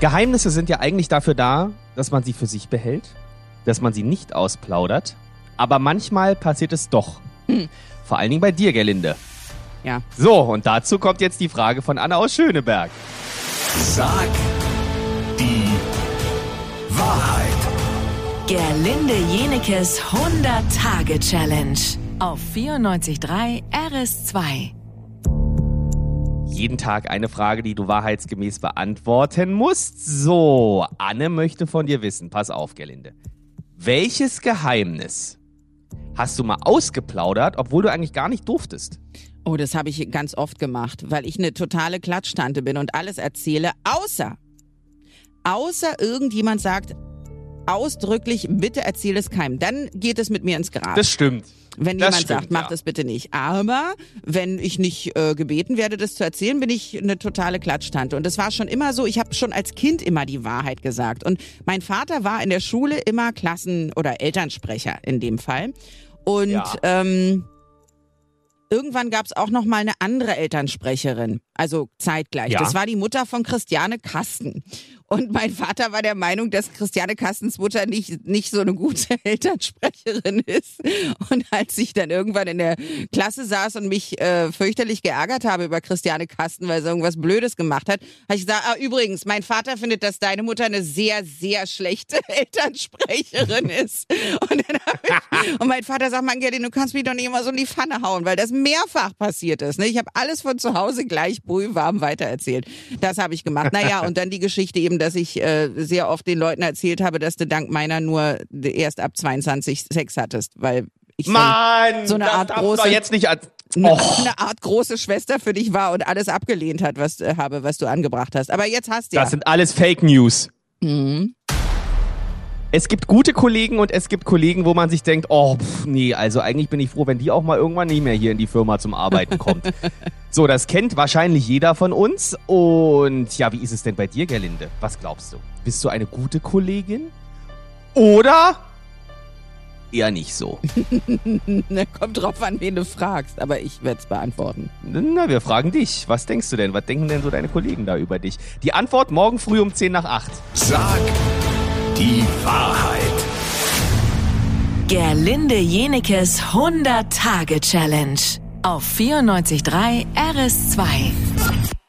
Geheimnisse sind ja eigentlich dafür da, dass man sie für sich behält, dass man sie nicht ausplaudert. Aber manchmal passiert es doch. Hm. Vor allen Dingen bei dir, Gerlinde. Ja. So, und dazu kommt jetzt die Frage von Anna aus Schöneberg. Sag die Wahrheit. Gerlinde Jenekes 100-Tage-Challenge auf 94.3 RS2. Jeden Tag eine Frage, die du wahrheitsgemäß beantworten musst. So, Anne möchte von dir wissen. Pass auf, Gerlinde. Welches Geheimnis hast du mal ausgeplaudert, obwohl du eigentlich gar nicht durftest? Oh, das habe ich ganz oft gemacht, weil ich eine totale Klatschtante bin und alles erzähle, außer, außer irgendjemand sagt ausdrücklich, bitte erzähl es keinem. Dann geht es mit mir ins Grab. Das stimmt. wenn das jemand stimmt, sagt, mach ja. das bitte nicht. Aber wenn ich nicht äh, gebeten werde, das zu erzählen, bin ich eine totale Klatschtante. Und das war schon immer so, ich habe schon als Kind immer die Wahrheit gesagt. Und mein Vater war in der Schule immer Klassen- oder Elternsprecher in dem Fall. Und Ja. ähm, Irgendwann gab es auch noch mal eine andere Elternsprecherin, also zeitgleich. Ja. Das war die Mutter von Christiane Kasten. Und mein Vater war der Meinung, dass Christiane Kastens Mutter nicht, nicht so eine gute Elternsprecherin ist. Und als ich dann irgendwann in der Klasse saß und mich äh, fürchterlich geärgert habe über Christiane Kasten, weil sie irgendwas Blödes gemacht hat, habe ich gesagt, ah, übrigens, mein Vater findet, dass deine Mutter eine sehr, sehr schlechte Elternsprecherin ist. Und, dann hab ich, mein Vater sagt, man, Gerdi, du kannst mich doch nicht immer so in die Pfanne hauen, weil das mehrfach passiert ist. Ne? Ich habe alles von zu Hause gleich brühwarm weitererzählt. Das habe ich gemacht. Naja, und dann die Geschichte eben, dass ich äh, sehr oft den Leuten erzählt habe, dass du dank meiner nur erst ab 22 Sex hattest, weil ich so, Mann, so eine Art große- jetzt nicht als eine, Oh. eine Art große Schwester für dich war und alles abgelehnt hat, was äh, habe, was du angebracht hast. Aber jetzt hast du ja. Das sind alles Fake News. Mhm. Es gibt gute Kollegen und es gibt Kollegen, wo man sich denkt, oh, pff, nee, also eigentlich bin ich froh, wenn die auch mal irgendwann nicht mehr hier in die Firma zum Arbeiten kommt. so, das kennt wahrscheinlich jeder von uns. Und ja, wie ist es denn bei dir, Gerlinde? Was glaubst du? Bist du eine gute Kollegin? Oder eher nicht so? Na, Kommt drauf an, wen du fragst, aber ich werde es beantworten. Na, wir fragen dich. Was denkst du denn? Was denken denn so deine Kollegen da über dich? Die Antwort morgen früh um 10 nach 8. Sag die Wahrheit. Gerlinde Jenekes 100-Tage-Challenge auf 94.3 RS2.